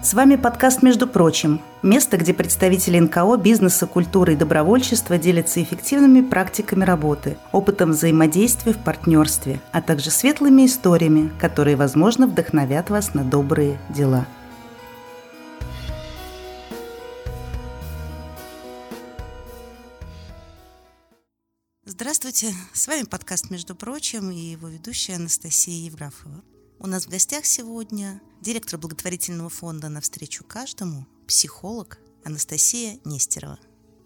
С вами подкаст «Между прочим» – место, где представители НКО, бизнеса, культуры и добровольчества делятся эффективными практиками работы, опытом взаимодействия в партнерстве, а также светлыми историями, которые, возможно, вдохновят вас на добрые дела. Здравствуйте, с вами подкаст «Между прочим» и его ведущая Анастасия Евграфова. У нас в гостях сегодня директор благотворительного фонда «Навстречу каждому», психолог Анастасия Нестерова.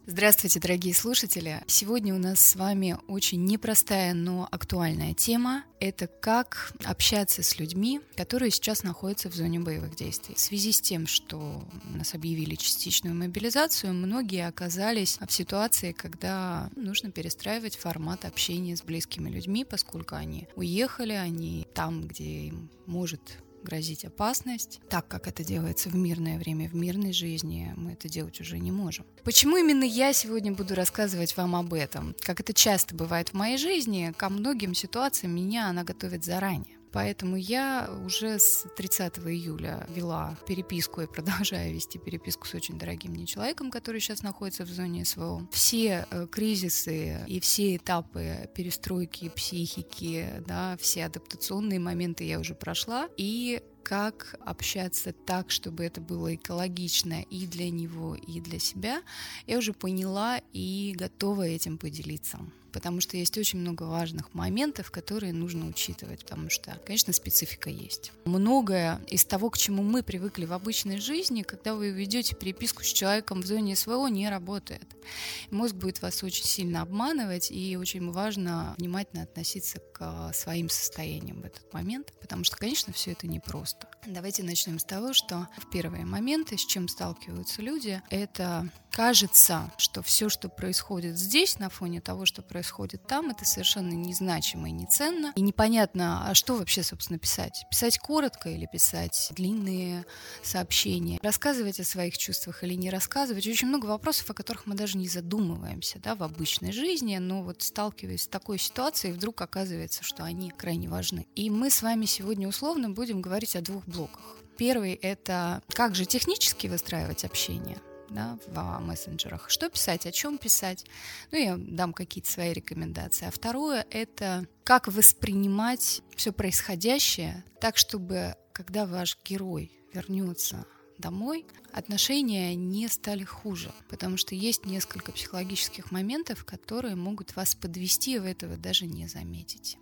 Здравствуйте, дорогие слушатели! Сегодня у нас с вами очень непростая, но актуальная тема. Это как общаться с людьми, которые сейчас находятся в зоне боевых действий. В связи с тем, что нас объявили частичную мобилизацию, многие оказались в ситуации, когда нужно перестраивать формат общения с близкими людьми, поскольку они уехали, они там, где им может грозить опасность, так как это делается в мирное время, в мирной жизни, мы это делать уже не можем. Почему именно я сегодня буду рассказывать вам об этом? Как это часто бывает в моей жизни, ко многим ситуациям меня она готовит заранее. Поэтому я уже с 30 июля вела переписку и продолжаю вести переписку с очень дорогим мне человеком, который сейчас находится в зоне СВО. Все э, кризисы и все этапы перестройки психики, да, все адаптационные моменты я уже прошла. И как общаться так, чтобы это было экологично и для него, и для себя, я уже поняла и готова этим поделиться потому что есть очень много важных моментов, которые нужно учитывать, потому что, конечно, специфика есть. Многое из того, к чему мы привыкли в обычной жизни, когда вы ведете переписку с человеком в зоне СВО, не работает. Мозг будет вас очень сильно обманывать, и очень важно внимательно относиться к своим состояниям в этот момент, потому что, конечно, все это непросто. Давайте начнем с того, что в первые моменты, с чем сталкиваются люди, это кажется, что все, что происходит здесь, на фоне того, что происходит там, это совершенно незначимо и неценно. И непонятно, а что вообще, собственно, писать? Писать коротко или писать длинные сообщения? Рассказывать о своих чувствах или не рассказывать? Очень много вопросов, о которых мы даже не задумываемся да, в обычной жизни, но вот сталкиваясь с такой ситуацией, вдруг оказывается, что они крайне важны. И мы с вами сегодня условно будем говорить о двух блоках. Первый — это как же технически выстраивать общение — да, в мессенджерах. Что писать, о чем писать. Ну, я дам какие-то свои рекомендации. А второе — это как воспринимать все происходящее так, чтобы когда ваш герой вернется домой, отношения не стали хуже, потому что есть несколько психологических моментов, которые могут вас подвести, и вы этого даже не заметите.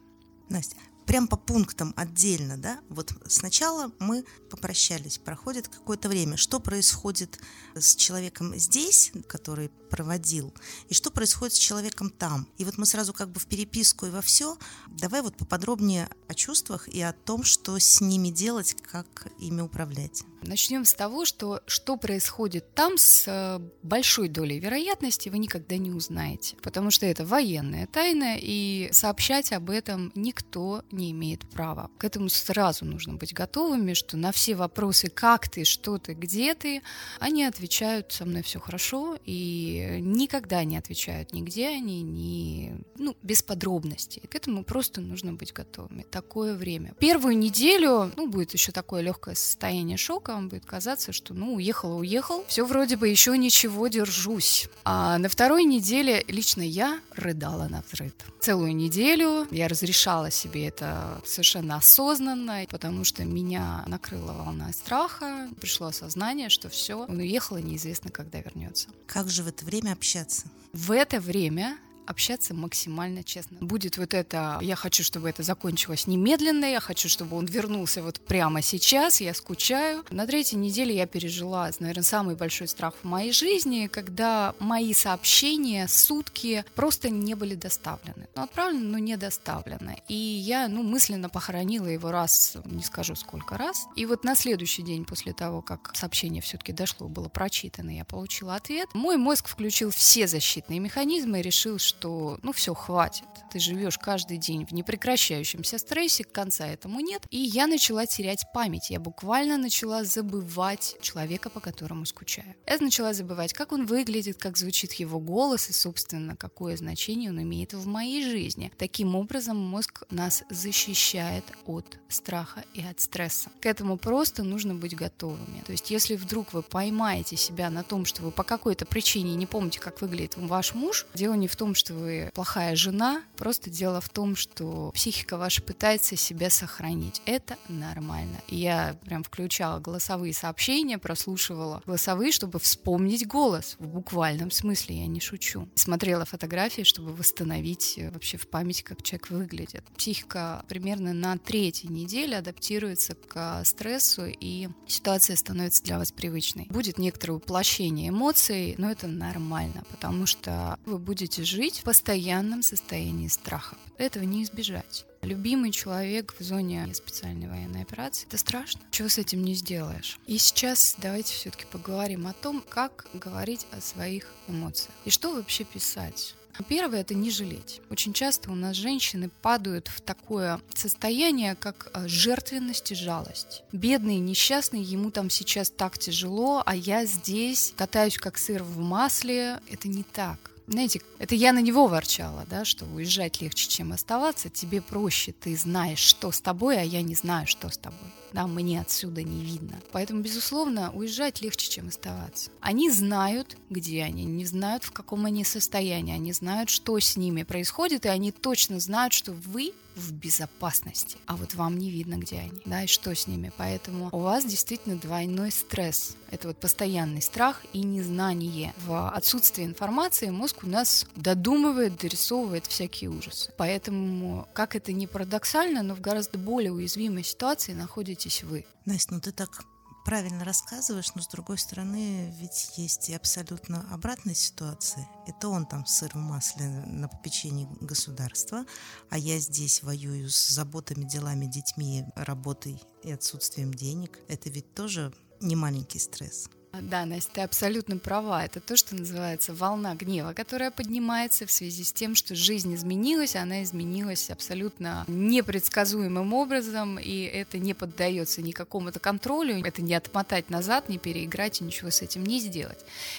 Настя, прям по пунктам отдельно, да, вот сначала мы попрощались, проходит какое-то время, что происходит с человеком здесь, который проводил, и что происходит с человеком там. И вот мы сразу как бы в переписку и во все, давай вот поподробнее о чувствах и о том, что с ними делать, как ими управлять. Начнем с того, что что происходит там с э, большой долей вероятности вы никогда не узнаете, потому что это военная тайна, и сообщать об этом никто не имеет права. К этому сразу нужно быть готовыми, что на все вопросы «как ты?», «что ты?», «где ты?», они отвечают «со мной все хорошо», и никогда не отвечают нигде они, ни, ну, без подробностей. К этому просто нужно быть готовыми. Такое время. Первую неделю, ну, будет еще такое легкое состояние шока, вам будет казаться, что ну уехала, уехал, все вроде бы еще ничего, держусь. А на второй неделе лично я рыдала на взрыв. Целую неделю я разрешала себе это совершенно осознанно, потому что меня накрыла волна страха, пришло осознание, что все, он уехал и неизвестно, когда вернется. Как же в это время общаться? В это время общаться максимально честно. Будет вот это, я хочу, чтобы это закончилось немедленно, я хочу, чтобы он вернулся вот прямо сейчас, я скучаю. На третьей неделе я пережила, наверное, самый большой страх в моей жизни, когда мои сообщения сутки просто не были доставлены. Ну, отправлены, но не доставлены. И я, ну, мысленно похоронила его раз, не скажу сколько раз. И вот на следующий день после того, как сообщение все-таки дошло, было прочитано, я получила ответ, мой мозг включил все защитные механизмы и решил, что что ну все, хватит. Ты живешь каждый день в непрекращающемся стрессе, конца этому нет. И я начала терять память. Я буквально начала забывать человека, по которому скучаю. Я начала забывать, как он выглядит, как звучит его голос и, собственно, какое значение он имеет в моей жизни. Таким образом, мозг нас защищает от страха и от стресса. К этому просто нужно быть готовыми. То есть, если вдруг вы поймаете себя на том, что вы по какой-то причине не помните, как выглядит ваш муж, дело не в том, что вы плохая жена, просто дело в том, что психика ваша пытается себя сохранить. Это нормально. Я прям включала голосовые сообщения, прослушивала голосовые, чтобы вспомнить голос. В буквальном смысле, я не шучу. Смотрела фотографии, чтобы восстановить э, вообще в память, как человек выглядит. Психика примерно на третьей неделе адаптируется к стрессу, и ситуация становится для вас привычной. Будет некоторое уплощение эмоций, но это нормально, потому что вы будете жить в постоянном состоянии страха. Этого не избежать. Любимый человек в зоне специальной военной операции. Это страшно. Чего с этим не сделаешь? И сейчас давайте все-таки поговорим о том, как говорить о своих эмоциях. И что вообще писать. Первое – это не жалеть. Очень часто у нас женщины падают в такое состояние, как э, жертвенность и жалость. Бедный, несчастный, ему там сейчас так тяжело, а я здесь катаюсь как сыр в масле. Это не так. Знаете, это я на него ворчала, да, что уезжать легче, чем оставаться. Тебе проще, ты знаешь, что с тобой, а я не знаю, что с тобой. Да, мне отсюда не видно. Поэтому, безусловно, уезжать легче, чем оставаться. Они знают, где они, не знают, в каком они состоянии, они знают, что с ними происходит, и они точно знают, что вы в безопасности, а вот вам не видно, где они, да, и что с ними. Поэтому у вас действительно двойной стресс. Это вот постоянный страх и незнание. В отсутствии информации мозг у нас додумывает, дорисовывает всякие ужасы. Поэтому, как это не парадоксально, но в гораздо более уязвимой ситуации находитесь вы. Настя, ну ты так правильно рассказываешь, но с другой стороны, ведь есть и абсолютно обратная ситуация. Это он там сыр в масле на попечении государства, а я здесь воюю с заботами, делами, детьми, работой и отсутствием денег. Это ведь тоже не маленький стресс. Да, Настя, ты абсолютно права. Это то, что называется волна гнева, которая поднимается в связи с тем, что жизнь изменилась, она изменилась абсолютно непредсказуемым образом, и это не поддается никакому-то контролю, это не отмотать назад, не переиграть и ничего с этим не сделать.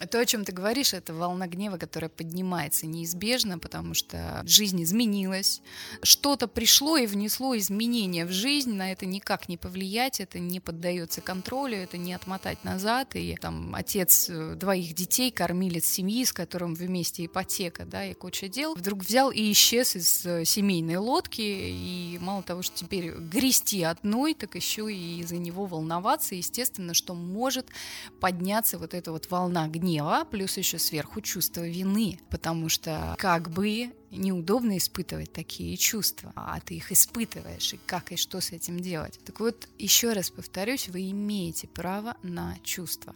То, о чем ты говоришь, это волна гнева, которая поднимается неизбежно, потому что жизнь изменилась, что-то пришло и внесло изменения в жизнь, на это никак не повлиять, это не поддается контролю, это не отмотать назад, и там отец э, двоих детей, кормилец семьи, с которым вместе ипотека, да, и куча дел, вдруг взял и исчез из э, семейной лодки, и мало того, что теперь грести одной, так еще и из-за него волноваться, естественно, что может подняться вот эта вот волна гнева, плюс еще сверху чувство вины, потому что как бы неудобно испытывать такие чувства, а ты их испытываешь, и как и что с этим делать. Так вот, еще раз повторюсь, вы имеете право на чувства.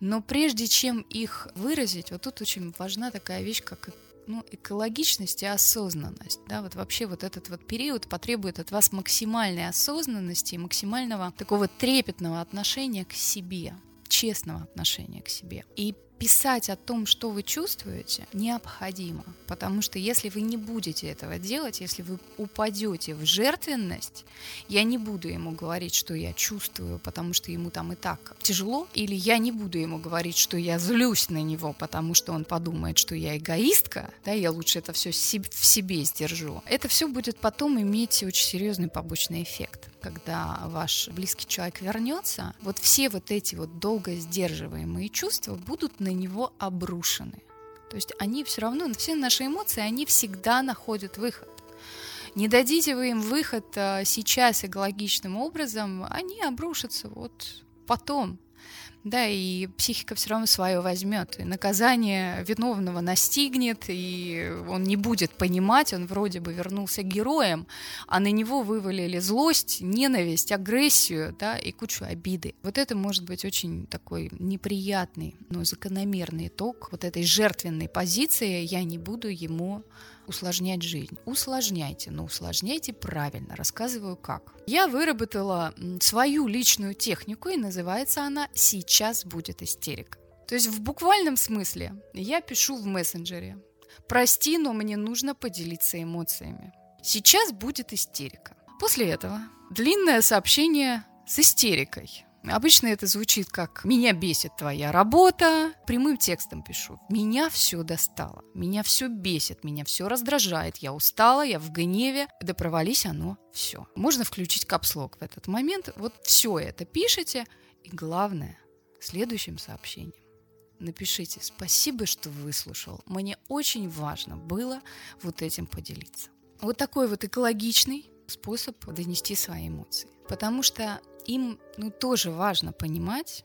Но прежде чем их выразить, вот тут очень важна такая вещь, как ну, экологичность и осознанность. Да, вот вообще вот этот вот период потребует от вас максимальной осознанности и максимального такого трепетного отношения к себе честного отношения к себе. И писать о том, что вы чувствуете, необходимо. Потому что если вы не будете этого делать, если вы упадете в жертвенность, я не буду ему говорить, что я чувствую, потому что ему там и так тяжело, или я не буду ему говорить, что я злюсь на него, потому что он подумает, что я эгоистка, да, я лучше это все в себе сдержу. Это все будет потом иметь очень серьезный побочный эффект когда ваш близкий человек вернется, вот все вот эти вот долго сдерживаемые чувства будут на него обрушены. То есть они все равно, все наши эмоции, они всегда находят выход. Не дадите вы им выход а, сейчас экологичным образом, они обрушатся вот потом да, и психика все равно свое возьмет. И наказание виновного настигнет, и он не будет понимать, он вроде бы вернулся героем, а на него вывалили злость, ненависть, агрессию, да, и кучу обиды. Вот это может быть очень такой неприятный, но закономерный итог вот этой жертвенной позиции. Я не буду ему усложнять жизнь. Усложняйте, но усложняйте правильно. Рассказываю как. Я выработала свою личную технику, и называется она «Сейчас будет истерика». То есть в буквальном смысле я пишу в мессенджере Прости, но мне нужно поделиться эмоциями. Сейчас будет истерика. После этого длинное сообщение с истерикой. Обычно это звучит как «меня бесит твоя работа», прямым текстом пишу «меня все достало, меня все бесит, меня все раздражает, я устала, я в гневе, да провались оно все». Можно включить капслог в этот момент, вот все это пишите, и главное, следующим сообщением напишите «Спасибо, что выслушал, мне очень важно было вот этим поделиться». Вот такой вот экологичный способ донести свои эмоции. Потому что им ну, тоже важно понимать,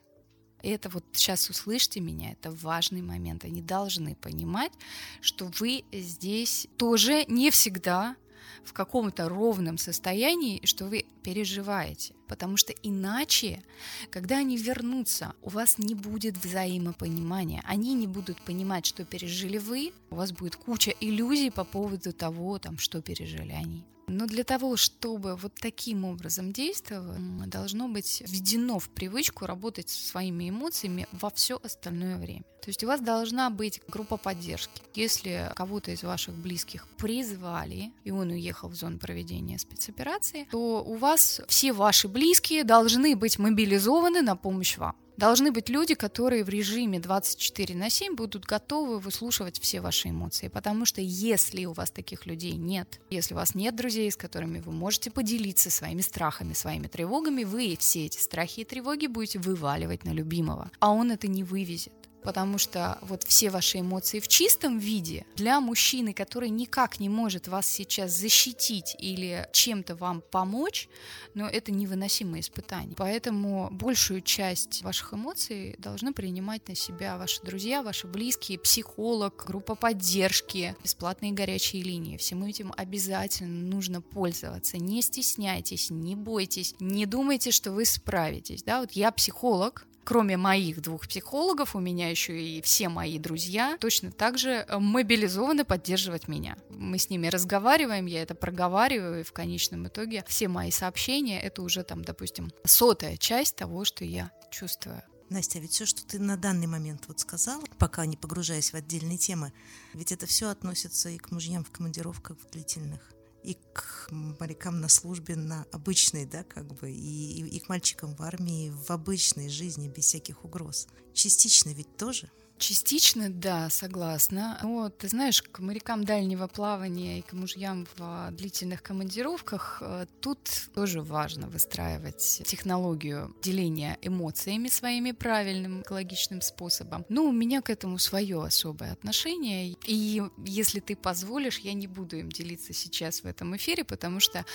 это вот сейчас услышьте меня, это важный момент. Они должны понимать, что вы здесь тоже не всегда в каком-то ровном состоянии, что вы переживаете. Потому что иначе, когда они вернутся, у вас не будет взаимопонимания. Они не будут понимать, что пережили вы. У вас будет куча иллюзий по поводу того, там, что пережили они. Но для того, чтобы вот таким образом действовать, должно быть введено в привычку работать со своими эмоциями во все остальное время. То есть у вас должна быть группа поддержки. Если кого-то из ваших близких призвали, и он уехал в зону проведения спецоперации, то у вас все ваши близкие должны быть мобилизованы на помощь вам. Должны быть люди, которые в режиме 24 на 7 будут готовы выслушивать все ваши эмоции. Потому что если у вас таких людей нет, если у вас нет друзей, с которыми вы можете поделиться своими страхами, своими тревогами, вы все эти страхи и тревоги будете вываливать на любимого. А он это не вывезет потому что вот все ваши эмоции в чистом виде для мужчины, который никак не может вас сейчас защитить или чем-то вам помочь, но это невыносимое испытание. Поэтому большую часть ваших эмоций должны принимать на себя ваши друзья, ваши близкие, психолог, группа поддержки, бесплатные горячие линии. Всем этим обязательно нужно пользоваться. Не стесняйтесь, не бойтесь, не думайте, что вы справитесь. Да? Вот я психолог, кроме моих двух психологов, у меня еще и все мои друзья точно так же э, мобилизованы поддерживать меня. Мы с ними разговариваем, я это проговариваю, и в конечном итоге все мои сообщения — это уже там, допустим, сотая часть того, что я чувствую. Настя, а ведь все, что ты на данный момент вот сказала, пока не погружаясь в отдельные темы, ведь это все относится и к мужьям в командировках в длительных и к морякам на службе на обычной, да, как бы, и, и, и к мальчикам в армии в обычной жизни без всяких угроз. Частично ведь тоже – Частично, да, согласна. Но ты знаешь, к морякам дальнего плавания и к мужьям в длительных командировках э, тут тоже важно выстраивать технологию деления эмоциями своими правильным экологичным способом. Ну, у меня к этому свое особое отношение. И если ты позволишь, я не буду им делиться сейчас в этом эфире, потому что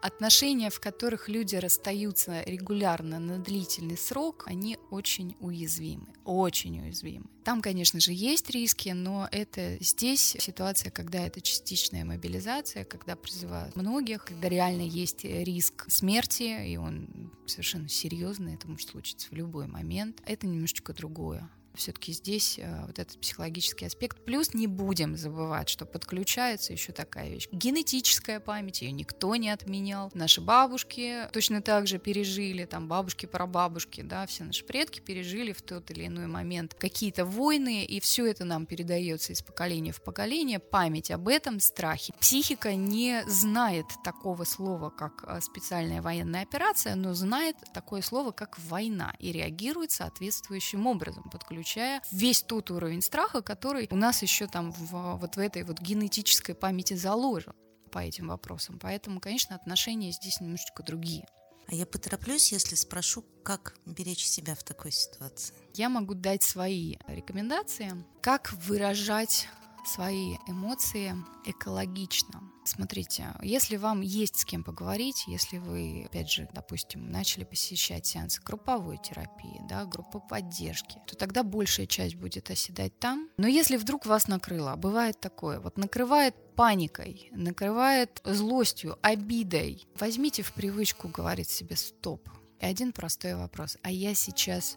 отношения, в которых люди расстаются регулярно на длительный срок, они очень уязвимы, очень уязвимы. Там, конечно же, есть риски, но это здесь ситуация, когда это частичная мобилизация, когда призывают многих, когда реально есть риск смерти, и он совершенно серьезный, это может случиться в любой момент. Это немножечко другое все-таки здесь э, вот этот психологический аспект. Плюс не будем забывать, что подключается еще такая вещь. Генетическая память, ее никто не отменял. Наши бабушки точно так же пережили, там бабушки, прабабушки, да, все наши предки пережили в тот или иной момент какие-то войны, и все это нам передается из поколения в поколение. Память об этом, страхе. Психика не знает такого слова, как э, специальная военная операция, но знает такое слово, как война, и реагирует соответствующим образом, подключается включая весь тот уровень страха, который у нас еще там в, вот в этой вот генетической памяти заложен по этим вопросам. Поэтому, конечно, отношения здесь немножечко другие. А я потороплюсь, если спрошу, как беречь себя в такой ситуации. Я могу дать свои рекомендации, как выражать свои эмоции экологично. Смотрите, если вам есть с кем поговорить, если вы, опять же, допустим, начали посещать сеансы групповой терапии, да, группы поддержки, то тогда большая часть будет оседать там. Но если вдруг вас накрыло, бывает такое, вот накрывает паникой, накрывает злостью, обидой, возьмите в привычку говорить себе «стоп». И один простой вопрос. А я сейчас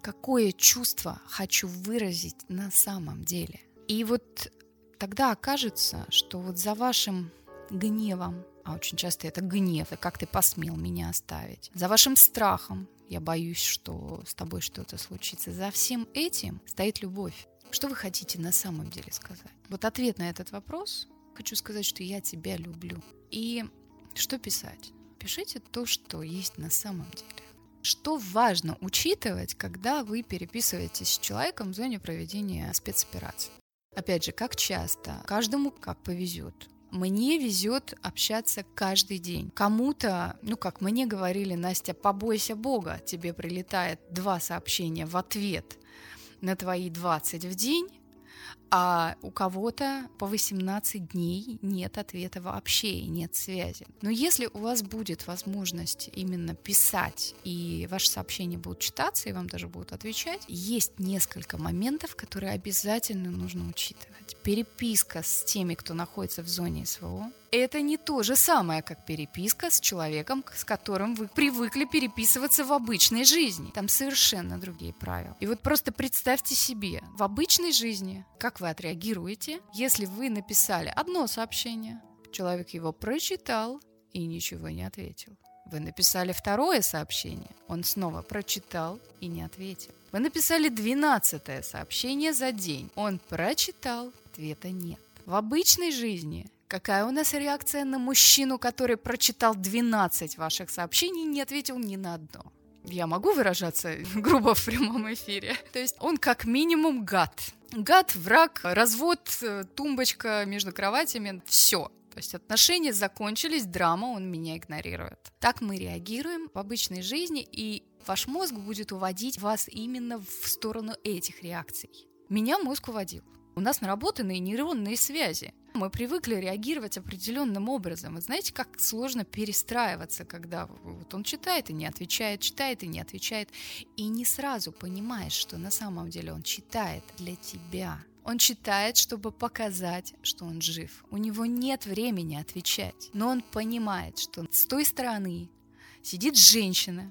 какое чувство хочу выразить на самом деле? И вот тогда окажется, что вот за вашим гневом, а очень часто это гнев, и как ты посмел меня оставить, за вашим страхом, я боюсь, что с тобой что-то случится, за всем этим стоит любовь. Что вы хотите на самом деле сказать? Вот ответ на этот вопрос. Хочу сказать, что я тебя люблю. И что писать? Пишите то, что есть на самом деле. Что важно учитывать, когда вы переписываетесь с человеком в зоне проведения спецоперации? Опять же, как часто, каждому как повезет. Мне везет общаться каждый день. Кому-то, ну как мне говорили, Настя, побойся Бога, тебе прилетает два сообщения в ответ на твои 20 в день, а у кого-то по 18 дней нет ответа вообще и нет связи. Но если у вас будет возможность именно писать, и ваши сообщения будут читаться, и вам даже будут отвечать, есть несколько моментов, которые обязательно нужно учитывать. Переписка с теми, кто находится в зоне СВО, это не то же самое, как переписка с человеком, с которым вы привыкли переписываться в обычной жизни. Там совершенно другие правила. И вот просто представьте себе, в обычной жизни, как вы отреагируете, если вы написали одно сообщение, человек его прочитал и ничего не ответил. Вы написали второе сообщение, он снова прочитал и не ответил. Вы написали двенадцатое сообщение за день, он прочитал, ответа нет. В обычной жизни Какая у нас реакция на мужчину, который прочитал 12 ваших сообщений и не ответил ни на одно? Я могу выражаться грубо в прямом эфире. То есть он как минимум гад. Гад, враг, развод, э, тумбочка между кроватями, все. То есть отношения закончились, драма, он меня игнорирует. Так мы реагируем в обычной жизни, и ваш мозг будет уводить вас именно в сторону этих реакций. Меня мозг уводил. У нас наработанные нейронные связи. Мы привыкли реагировать определенным образом. И знаете, как сложно перестраиваться, когда вот он читает и не отвечает, читает и не отвечает, и не сразу понимаешь, что на самом деле он читает для тебя. Он читает, чтобы показать, что он жив. У него нет времени отвечать, но он понимает, что с той стороны сидит женщина,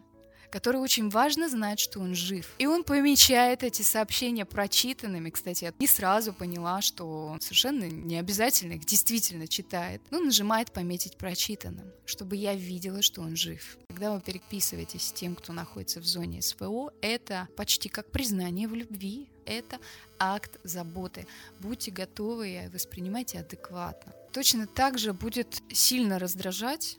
которой очень важно знать, что он жив. И он помечает эти сообщения прочитанными. Кстати, я не сразу поняла, что он совершенно не обязательно их действительно читает. Но нажимает «пометить прочитанным», чтобы я видела, что он жив. Когда вы переписываетесь с тем, кто находится в зоне СВО, это почти как признание в любви, это акт заботы. Будьте готовы и воспринимайте адекватно. Точно так же будет сильно раздражать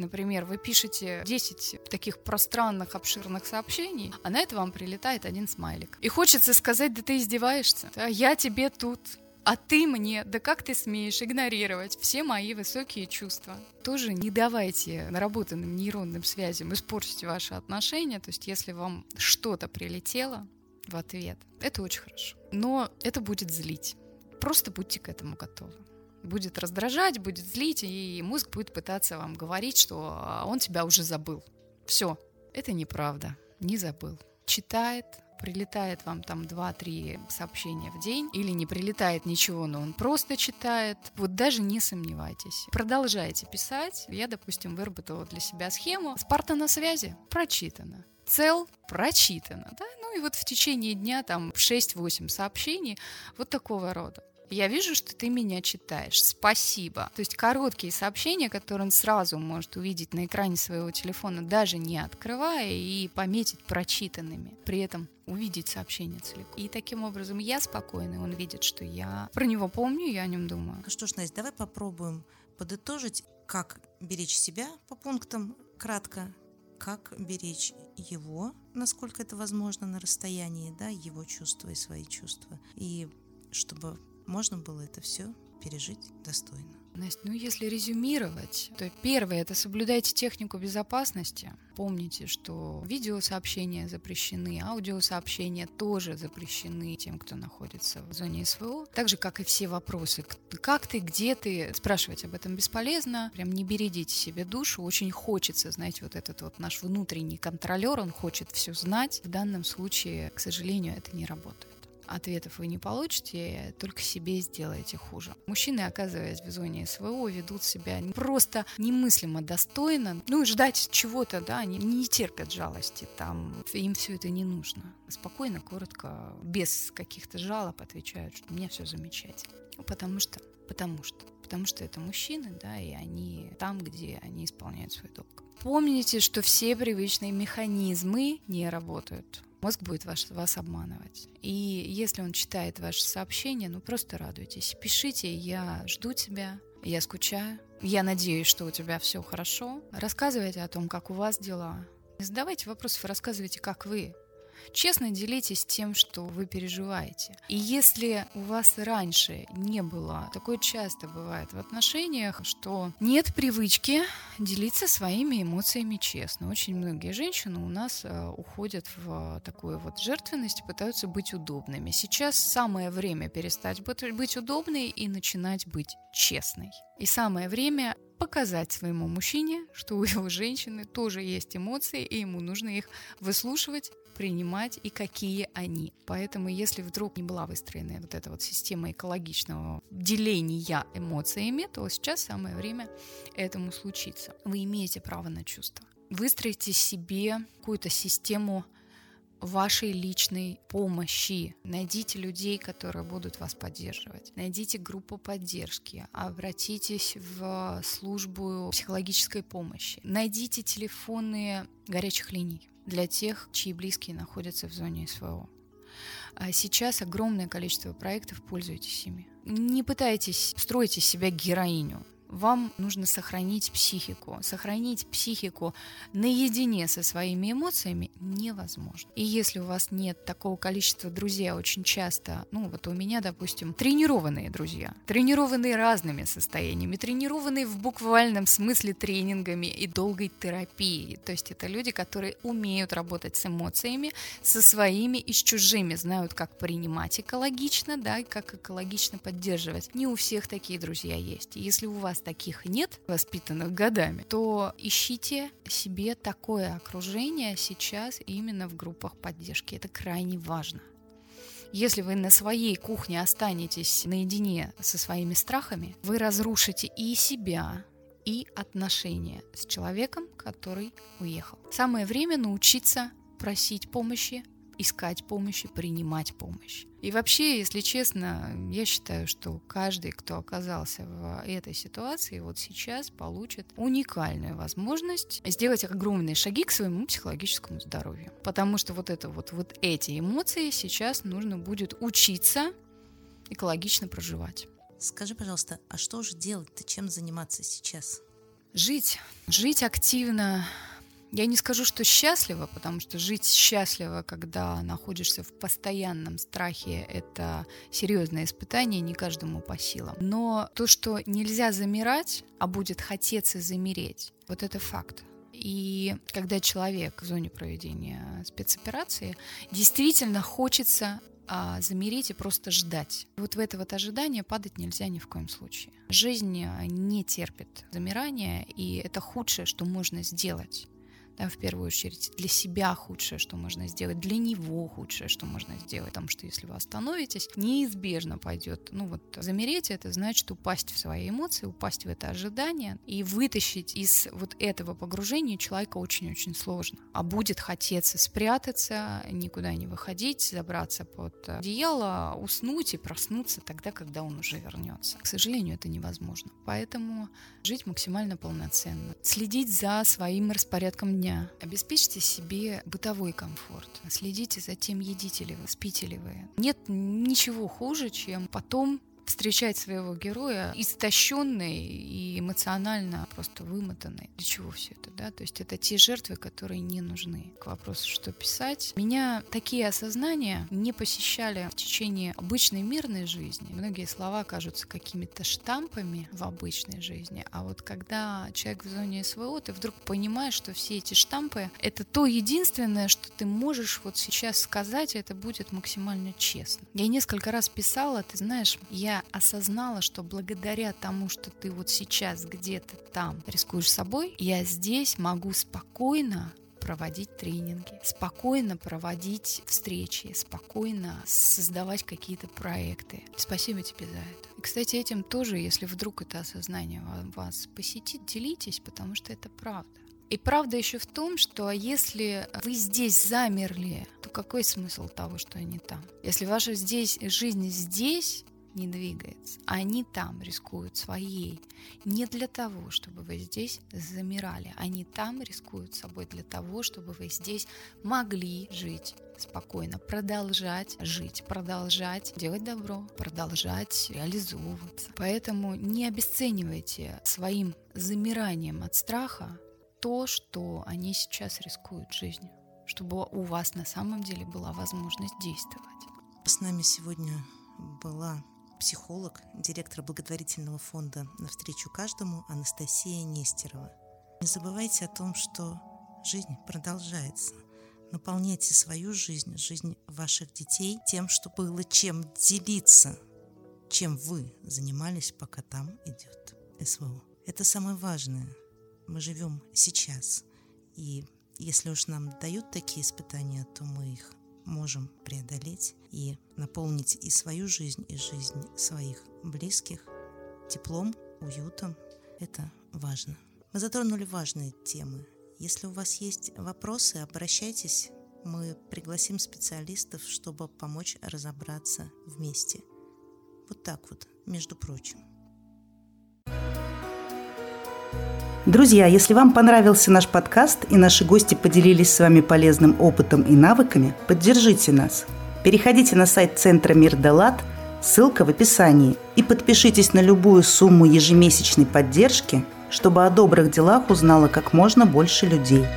Например, вы пишете 10 таких пространных, обширных сообщений, а на это вам прилетает один смайлик. И хочется сказать, да ты издеваешься, да, я тебе тут, а ты мне, да как ты смеешь игнорировать все мои высокие чувства? Тоже не давайте наработанным нейронным связям испортить ваши отношения. То есть, если вам что-то прилетело в ответ, это очень хорошо. Но это будет злить. Просто будьте к этому готовы будет раздражать, будет злить, и мозг будет пытаться вам говорить, что а, он тебя уже забыл. Все, это неправда, не забыл. Читает, прилетает вам там 2-3 сообщения в день, или не прилетает ничего, но он просто читает, вот даже не сомневайтесь. Продолжайте писать. Я, допустим, выработала для себя схему «Спарта на связи» прочитано. Цел прочитано, да? Ну и вот в течение дня там 6-8 сообщений вот такого рода. Я вижу, что ты меня читаешь. Спасибо. То есть короткие сообщения, которые он сразу может увидеть на экране своего телефона, даже не открывая, и пометить прочитанными. При этом увидеть сообщение целиком. И таким образом я спокойный, он видит, что я про него помню, я о нем думаю. Ну что ж, Настя, давай попробуем подытожить, как беречь себя по пунктам кратко, как беречь его, насколько это возможно на расстоянии, да, его чувства и свои чувства. И чтобы можно было это все пережить достойно. Настя, ну если резюмировать, то первое – это соблюдайте технику безопасности. Помните, что видеосообщения запрещены, аудиосообщения тоже запрещены тем, кто находится в зоне СВО. Так же, как и все вопросы. Как ты, где ты? Спрашивать об этом бесполезно. Прям не бередите себе душу. Очень хочется, знаете, вот этот вот наш внутренний контролер, он хочет все знать. В данном случае, к сожалению, это не работает ответов вы не получите, только себе сделаете хуже. Мужчины, оказываясь в зоне СВО, ведут себя просто немыслимо достойно. Ну, ждать чего-то, да, они не терпят жалости, там им все это не нужно. Спокойно, коротко, без каких-то жалоб отвечают, что меня все замечательно. Потому что, потому что, потому что это мужчины, да, и они там, где они исполняют свой долг. Помните, что все привычные механизмы не работают мозг будет вас, вас обманывать. И если он читает ваше сообщение, ну просто радуйтесь. Пишите, я жду тебя, я скучаю, я надеюсь, что у тебя все хорошо. Рассказывайте о том, как у вас дела. Не задавайте вопросов, рассказывайте, как вы. Честно делитесь тем, что вы переживаете. И если у вас раньше не было, такое часто бывает в отношениях, что нет привычки делиться своими эмоциями честно. Очень многие женщины у нас э, уходят в такую вот жертвенность пытаются быть удобными. Сейчас самое время перестать быть удобной и начинать быть честной. И самое время показать своему мужчине, что у его женщины тоже есть эмоции, и ему нужно их выслушивать принимать и какие они. Поэтому, если вдруг не была выстроена вот эта вот система экологичного деления эмоциями, то сейчас самое время этому случиться. Вы имеете право на чувства. Выстроите себе какую-то систему вашей личной помощи. Найдите людей, которые будут вас поддерживать. Найдите группу поддержки. Обратитесь в службу психологической помощи. Найдите телефоны горячих линий для тех, чьи близкие находятся в зоне СВО. А сейчас огромное количество проектов, пользуйтесь ими. Не пытайтесь строить из себя героиню вам нужно сохранить психику. Сохранить психику наедине со своими эмоциями невозможно. И если у вас нет такого количества друзей, очень часто, ну вот у меня, допустим, тренированные друзья, тренированные разными состояниями, тренированные в буквальном смысле тренингами и долгой терапией. То есть это люди, которые умеют работать с эмоциями, со своими и с чужими, знают, как принимать экологично, да, и как экологично поддерживать. Не у всех такие друзья есть. Если у вас таких нет, воспитанных годами, то ищите себе такое окружение сейчас именно в группах поддержки. Это крайне важно. Если вы на своей кухне останетесь наедине со своими страхами, вы разрушите и себя, и отношения с человеком, который уехал. Самое время научиться просить помощи, искать помощи, принимать помощь. И вообще, если честно, я считаю, что каждый, кто оказался в этой ситуации, вот сейчас получит уникальную возможность сделать огромные шаги к своему психологическому здоровью. Потому что вот это вот, вот эти эмоции сейчас нужно будет учиться экологично проживать. Скажи, пожалуйста, а что же делать-то, чем заниматься сейчас? Жить. Жить активно, я не скажу, что счастливо, потому что жить счастливо, когда находишься в постоянном страхе, это серьезное испытание, не каждому по силам. Но то, что нельзя замирать, а будет хотеться замереть, вот это факт. И когда человек в зоне проведения спецоперации, действительно хочется а, замереть и просто ждать. Вот в это вот ожидание падать нельзя ни в коем случае. Жизнь не терпит замирания, и это худшее, что можно сделать в первую очередь для себя худшее, что можно сделать, для него худшее, что можно сделать, потому что если вы остановитесь, неизбежно пойдет, ну вот замереть это значит упасть в свои эмоции, упасть в это ожидание и вытащить из вот этого погружения человека очень-очень сложно. А будет хотеться спрятаться, никуда не выходить, забраться под одеяло, уснуть и проснуться тогда, когда он уже вернется. К сожалению, это невозможно. Поэтому жить максимально полноценно, следить за своим распорядком дня, дня. Обеспечьте себе бытовой комфорт. Следите за тем, едите ли вы, спите ли вы. Нет ничего хуже, чем потом встречать своего героя истощенный и эмоционально просто вымотанный. Для чего все это, да? То есть это те жертвы, которые не нужны. К вопросу, что писать. Меня такие осознания не посещали в течение обычной мирной жизни. Многие слова кажутся какими-то штампами в обычной жизни, а вот когда человек в зоне СВО, ты вдруг понимаешь, что все эти штампы — это то единственное, что ты можешь вот сейчас сказать, и это будет максимально честно. Я несколько раз писала, ты знаешь, я осознала, что благодаря тому, что ты вот сейчас где-то там рискуешь собой, я здесь могу спокойно проводить тренинги, спокойно проводить встречи, спокойно создавать какие-то проекты. Спасибо тебе за это. И, кстати, этим тоже, если вдруг это осознание вас посетит, делитесь, потому что это правда. И правда еще в том, что если вы здесь замерли, то какой смысл того, что они там? Если ваша здесь жизнь здесь, не двигается. Они там рискуют своей. Не для того, чтобы вы здесь замирали. Они там рискуют собой для того, чтобы вы здесь могли жить спокойно, продолжать жить, продолжать делать добро, продолжать реализовываться. Поэтому не обесценивайте своим замиранием от страха то, что они сейчас рискуют жизнью, чтобы у вас на самом деле была возможность действовать. С нами сегодня была психолог, директор благотворительного фонда «Навстречу каждому» Анастасия Нестерова. Не забывайте о том, что жизнь продолжается. Наполняйте свою жизнь, жизнь ваших детей тем, что было чем делиться, чем вы занимались, пока там идет СВО. Это самое важное. Мы живем сейчас. И если уж нам дают такие испытания, то мы их можем преодолеть и наполнить и свою жизнь, и жизнь своих близких теплом, уютом. Это важно. Мы затронули важные темы. Если у вас есть вопросы, обращайтесь. Мы пригласим специалистов, чтобы помочь разобраться вместе. Вот так вот, между прочим. Друзья, если вам понравился наш подкаст и наши гости поделились с вами полезным опытом и навыками, поддержите нас. Переходите на сайт Центра Мир Далат, ссылка в описании, и подпишитесь на любую сумму ежемесячной поддержки, чтобы о добрых делах узнало как можно больше людей –